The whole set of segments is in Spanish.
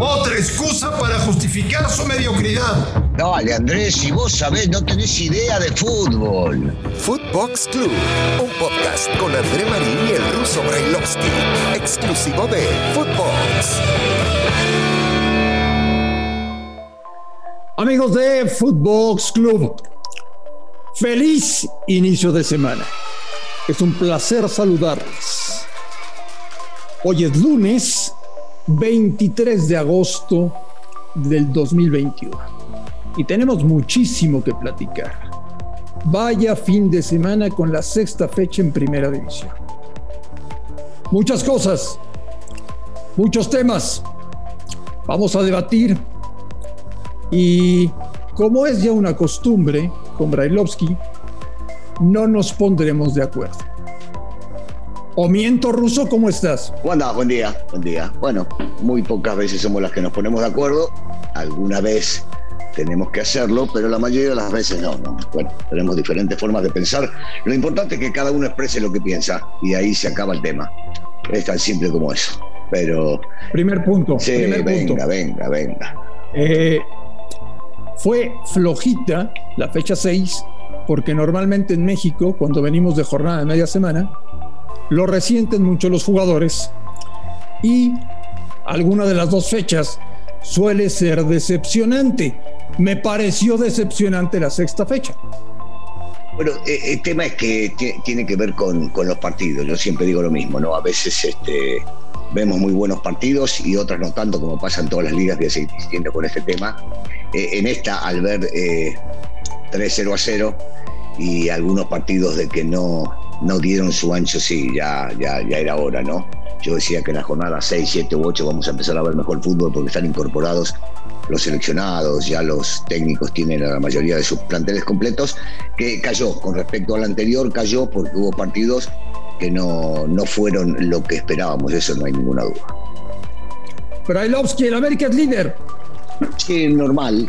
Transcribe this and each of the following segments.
Otra excusa para justificar su mediocridad. Dale, Andrés, si vos sabés, no tenés idea de fútbol. Footbox Club, un podcast con André Marín y el ruso Brailovsky, exclusivo de Footbox. Amigos de Footbox Club, feliz inicio de semana. Es un placer saludarles. Hoy es lunes 23 de agosto del 2021 y tenemos muchísimo que platicar. Vaya fin de semana con la sexta fecha en primera división. Muchas cosas, muchos temas. Vamos a debatir y como es ya una costumbre con Brailovsky, no nos pondremos de acuerdo. ¿O miento ruso? ¿Cómo estás? ¿Cómo Buen día, buen día. Bueno, muy pocas veces somos las que nos ponemos de acuerdo. Alguna vez tenemos que hacerlo, pero la mayoría de las veces no, no. Bueno, tenemos diferentes formas de pensar. Lo importante es que cada uno exprese lo que piensa y ahí se acaba el tema. Es tan simple como eso. Pero. Primer punto. Sí, primer venga, punto. venga, venga. Eh, fue flojita la fecha 6, porque normalmente en México, cuando venimos de jornada de media semana, lo resienten mucho los jugadores y alguna de las dos fechas suele ser decepcionante. Me pareció decepcionante la sexta fecha. Bueno, eh, el tema es que tiene que ver con, con, los partidos. Yo siempre digo lo mismo, ¿no? A veces este, vemos muy buenos partidos y otras no tanto, como pasa en todas las ligas que se insistiendo con este tema. Eh, en esta, al ver eh, 3-0 a 0 y algunos partidos de que no, no dieron su ancho, sí, ya, ya, ya era hora, ¿no? Yo decía que en la jornada 6, 7 u 8 vamos a empezar a ver mejor fútbol porque están incorporados los seleccionados, ya los técnicos tienen a la mayoría de sus planteles completos, que cayó con respecto al anterior, cayó porque hubo partidos que no, no fueron lo que esperábamos, eso no hay ninguna duda. Brailovsky, el América es líder. Sí, normal,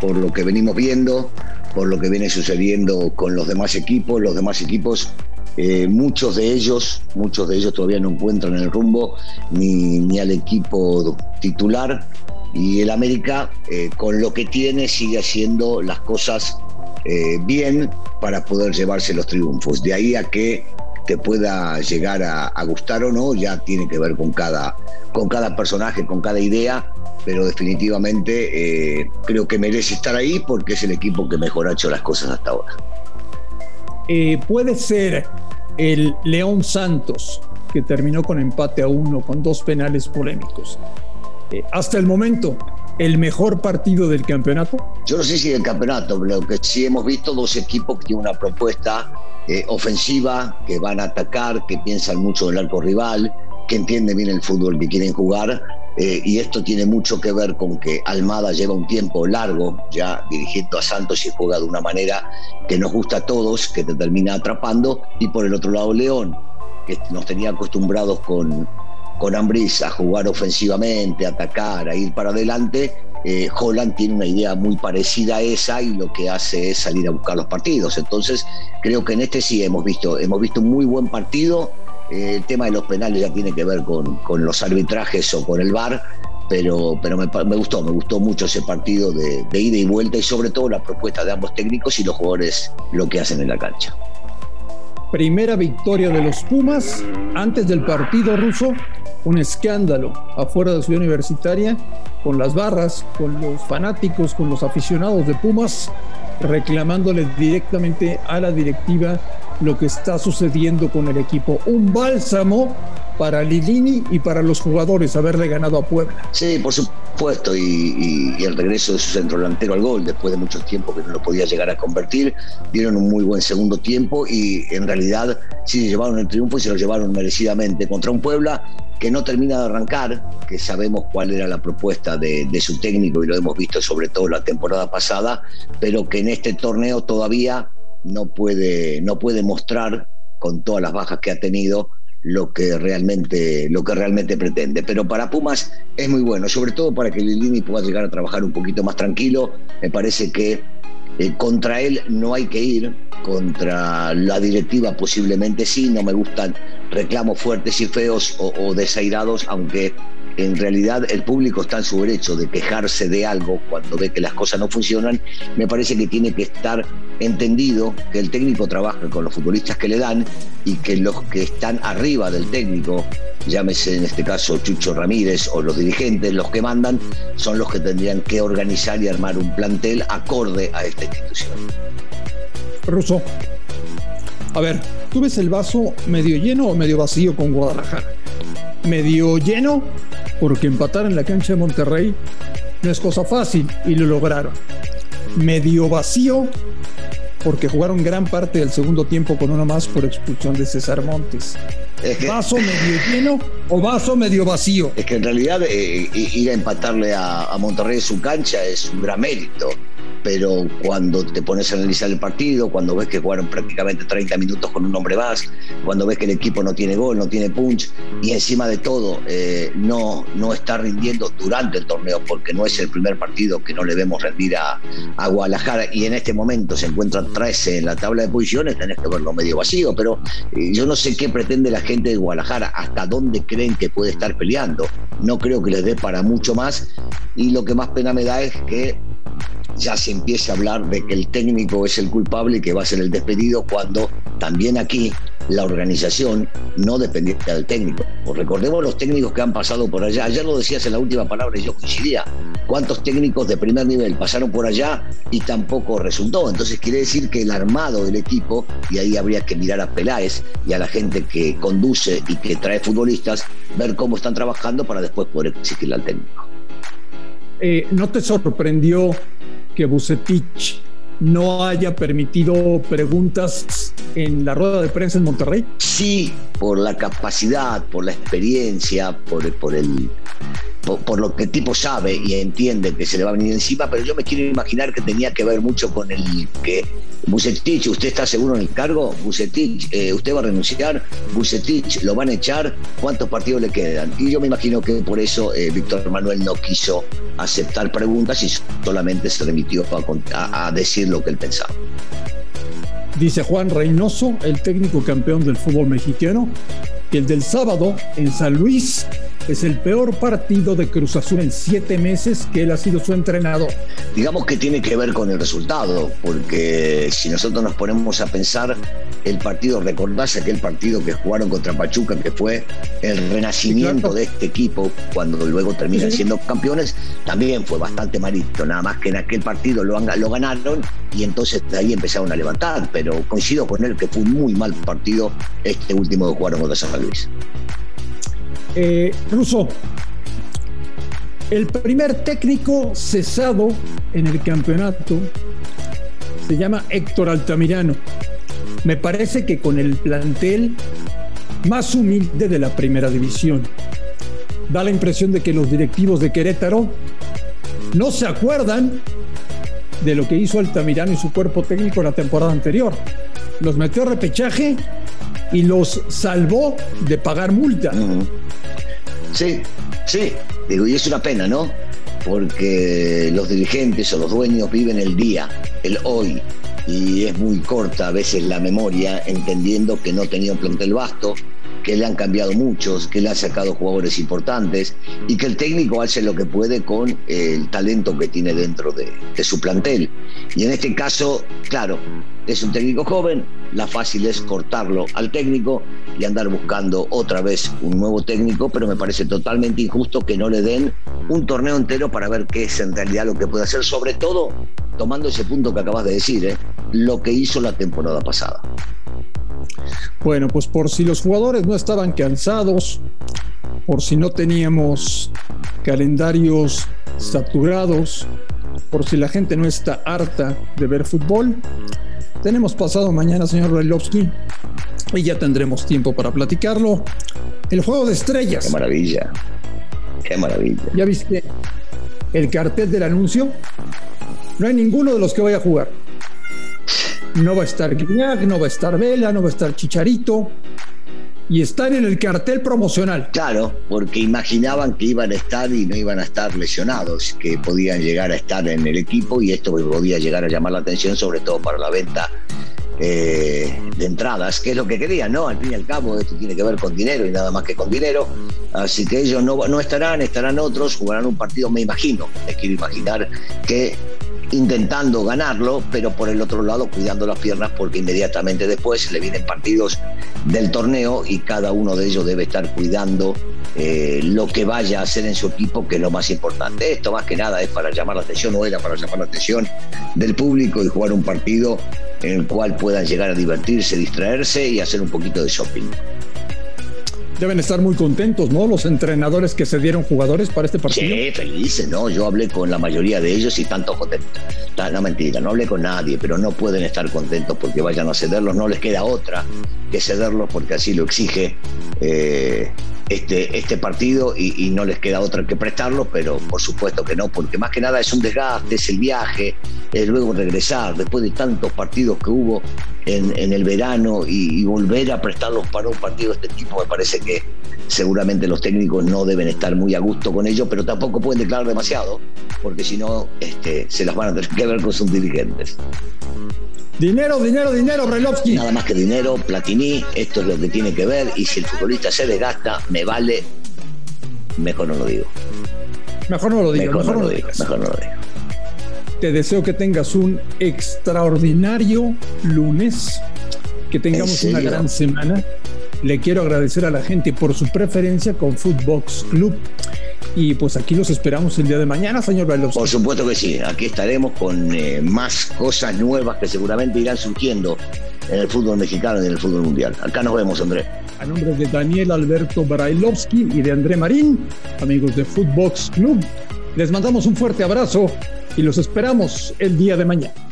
por lo que venimos viendo, por lo que viene sucediendo con los demás equipos, los demás equipos eh, muchos de ellos, muchos de ellos todavía no encuentran el rumbo ni, ni al equipo titular y el América eh, con lo que tiene sigue haciendo las cosas eh, bien para poder llevarse los triunfos. De ahí a que te pueda llegar a, gustar o no, ya tiene que ver con cada, con cada personaje, con cada idea, pero definitivamente creo que merece estar ahí porque es el equipo que mejor ha hecho las cosas hasta ahora. Eh, puede ser el León Santos, que terminó con empate a uno, con dos penales polémicos. Eh, hasta el momento, el mejor partido del campeonato? Yo no sé si del campeonato, pero que sí hemos visto dos equipos que tienen una propuesta eh, ofensiva, que van a atacar, que piensan mucho en el arco rival, que entienden bien el fútbol que quieren jugar. Eh, y esto tiene mucho que ver con que Almada lleva un tiempo largo ya dirigiendo a Santos y juega de una manera que nos gusta a todos, que te termina atrapando. Y por el otro lado, León, que nos tenía acostumbrados con, con Ambris a jugar ofensivamente, a atacar, a ir para adelante, eh, Holland tiene una idea muy parecida a esa y lo que hace es salir a buscar los partidos. Entonces, creo que en este sí hemos visto, hemos visto un muy buen partido. Eh, el tema de los penales ya tiene que ver con, con los arbitrajes o con el VAR, pero, pero me, gustó, me gustó mucho ese partido de, de ida y vuelta y sobre todo la propuesta de ambos técnicos y los jugadores lo que hacen en la cancha. Primera victoria de los Pumas antes del partido ruso, un escándalo afuera de Ciudad Universitaria, con las barras, con los fanáticos, con los aficionados de Pumas, reclamándole directamente a la directiva lo que está sucediendo con el equipo. Un bálsamo para Lilini y para los jugadores haberle ganado a Puebla. Sí, por supuesto, y, el regreso de su centro delantero al gol después de mucho tiempo que no lo podía llegar a convertir, dieron un muy buen segundo tiempo y en realidad sí se llevaron el triunfo y se lo llevaron merecidamente contra un Puebla que no termina de arrancar, que sabemos cuál era la propuesta de su técnico y lo hemos visto sobre todo la temporada pasada, pero que en este torneo todavía no puede, no puede mostrar con todas las bajas que ha tenido lo que realmente lo que realmente pretende. Pero para Pumas es muy bueno sobre todo para que Lilini pueda llegar a trabajar un poquito más tranquilo. Me parece que eh, contra él no hay que ir contra la directiva posiblemente sí. No me gustan reclamos fuertes y feos o, o desairados aunque en realidad el público está en su derecho de quejarse de algo cuando ve que las cosas no funcionan, me parece que tiene que estar entendido que el técnico trabaja con los futbolistas que le dan y que los que están arriba del técnico, llámese en este caso Chucho Ramírez o los dirigentes, los que mandan, son los que tendrían que organizar y armar un plantel acorde a esta institución. Russo, a ver, ¿tú ves el vaso medio lleno o medio vacío con Guadalajara? Medio lleno porque empatar en la cancha de Monterrey no es cosa fácil y lo lograron. Medio vacío porque jugaron gran parte del segundo tiempo con uno más por expulsión de César Montes. ¿Vaso medio lleno o vaso medio vacío? Es que en realidad eh, ir a empatarle a, a Monterrey en su cancha es un gran mérito pero cuando te pones a analizar el partido, cuando ves que jugaron prácticamente 30 minutos con un hombre más, cuando ves que el equipo no tiene gol, no tiene punch, y encima de todo eh, no, no está rindiendo durante el torneo, porque no es el primer partido que no le vemos rendir a, a Guadalajara, y en este momento se encuentra 13 en la tabla de posiciones, tenés que verlo medio vacío, pero eh, yo no sé qué pretende la gente de Guadalajara, hasta dónde creen que puede estar peleando. No creo que les dé para mucho más, y lo que más pena me da es que ya se empieza a hablar de que el técnico es el culpable y que va a ser el despedido cuando también aquí la organización no dependía del técnico. Pues recordemos los técnicos que han pasado por allá. Ayer lo decías en la última palabra y yo coincidía. ¿Cuántos técnicos de primer nivel pasaron por allá y tampoco resultó? Entonces quiere decir que el armado del equipo, y ahí habría que mirar a Peláez y a la gente que conduce y que trae futbolistas, ver cómo están trabajando para después poder exigirle al técnico. Eh, ¿No te sorprendió que Bucetich no haya permitido preguntas en la rueda de prensa en Monterrey? Sí, por la capacidad, por la experiencia, por, el por, lo que el tipo sabe y entiende que se le va a venir encima, pero yo me quiero imaginar que tenía que ver mucho con el que Bucetich, ¿usted está seguro en el cargo? Bucetich, eh, ¿usted va a renunciar? Bucetich, ¿lo van a echar? ¿Cuántos partidos le quedan? Y yo me imagino que por eso eh, Víctor Manuel no quiso aceptar preguntas y solamente se remitió a, a decir lo que él pensaba. Dice Juan Reynoso, el técnico campeón del fútbol mexicano, que el del sábado en San Luis es el peor partido de Cruz Azul en siete meses que él ha sido su entrenador. Digamos que tiene que ver con el resultado, porque si nosotros nos ponemos a pensar, el partido, recordás aquel partido que jugaron contra Pachuca, que fue el renacimiento de este equipo cuando luego terminan siendo campeones, también fue bastante malito, nada más que en aquel partido lo, lo ganaron y entonces de ahí empezaron a levantar, pero coincido con él que fue un muy mal partido este último que jugaron contra San Luis. Eh, Russo, el primer técnico cesado en el campeonato se llama Héctor Altamirano. Me parece que con el plantel más humilde de la primera división. Da la impresión de que los directivos de Querétaro no se acuerdan de lo que hizo Altamirano y su cuerpo técnico la temporada anterior. Los metió a repechaje y los salvó de pagar multa. Sí, sí, digo, y es una pena, ¿no? Porque los dirigentes o los dueños viven el día, el hoy, y es muy corta a veces la memoria, entendiendo que no tenía un plantel vasto, que le han cambiado muchos, que le han sacado jugadores importantes y que el técnico hace lo que puede con el talento que tiene dentro de, su plantel. Y en este caso, claro, es un técnico joven, la fácil es cortarlo al técnico y andar buscando otra vez un nuevo técnico, pero me parece totalmente injusto que no le den un torneo entero para ver qué es en realidad lo que puede hacer, sobre todo tomando ese punto que acabas de decir, ¿eh? lo que hizo la temporada pasada. Bueno, pues por si los jugadores no estaban cansados, por si no teníamos calendarios saturados, por si la gente no está harta de ver fútbol, tenemos pasado mañana, señor Reilovsky, y ya tendremos tiempo para platicarlo. El juego de estrellas. Qué maravilla. Qué maravilla. ¿Ya viste el cartel del anuncio? No hay ninguno de los que vaya a jugar. No va a estar Guiñac, no va a estar Vela, no va a estar Chicharito. Y están en el cartel promocional. Claro, porque imaginaban que iban a estar y no iban a estar lesionados, que podían llegar a estar en el equipo y esto podía llegar a llamar la atención, sobre todo para la venta eh, de entradas, que es lo que querían, ¿no? Al fin y al cabo, esto tiene que ver con dinero y nada más que con dinero. Así que ellos no, no estarán, estarán otros, jugarán un partido, me imagino, me quiero imaginar que intentando ganarlo, pero por el otro lado cuidando las piernas porque inmediatamente después le vienen partidos del torneo y cada uno de ellos debe estar cuidando eh, lo que vaya a hacer en su equipo, que es lo más importante. Esto más que nada es para llamar la atención, o era para llamar la atención del público y jugar un partido en el cual puedan llegar a divertirse, distraerse y hacer un poquito de shopping. Deben estar muy contentos, ¿no? Los entrenadores que se dieron jugadores para este partido. Sí, felices, ¿no? Yo hablé con la mayoría de ellos y tanto contentos. No, mentira, no hablé con nadie, pero no pueden estar contentos porque vayan a cederlos. No les queda otra que cederlos porque así lo exige eh, este, este partido y, no les queda otra que prestarlos, pero por supuesto que no, porque más que nada es un desgaste, es el viaje, luego regresar, después de tantos partidos que hubo en, el verano y, volver a prestarlos para un partido de este tipo, me parece que seguramente los técnicos no deben estar muy a gusto con ello, pero tampoco pueden declarar demasiado, porque si no este, se las van a tener que ver con sus dirigentes. Dinero, dinero, dinero, Brailovsky. Nada más que dinero, Platini, esto es lo que tiene que ver y si el futbolista se desgasta, me vale, mejor no lo digo. Mejor no lo digo, mejor, no, lo digo, mejor no lo digo. Te deseo que tengas un extraordinario lunes, que tengamos una gran semana. Le quiero agradecer a la gente por su preferencia con Footbox Club. Y pues aquí los esperamos el día de mañana, señor Veloz. Por supuesto que sí, aquí estaremos con eh, más cosas nuevas que seguramente irán surgiendo en el fútbol mexicano y en el fútbol mundial. Acá nos vemos, André. A nombre de Daniel Alberto Brailovsky y de André Marín, amigos de Footbox Club, les mandamos un fuerte abrazo y los esperamos el día de mañana.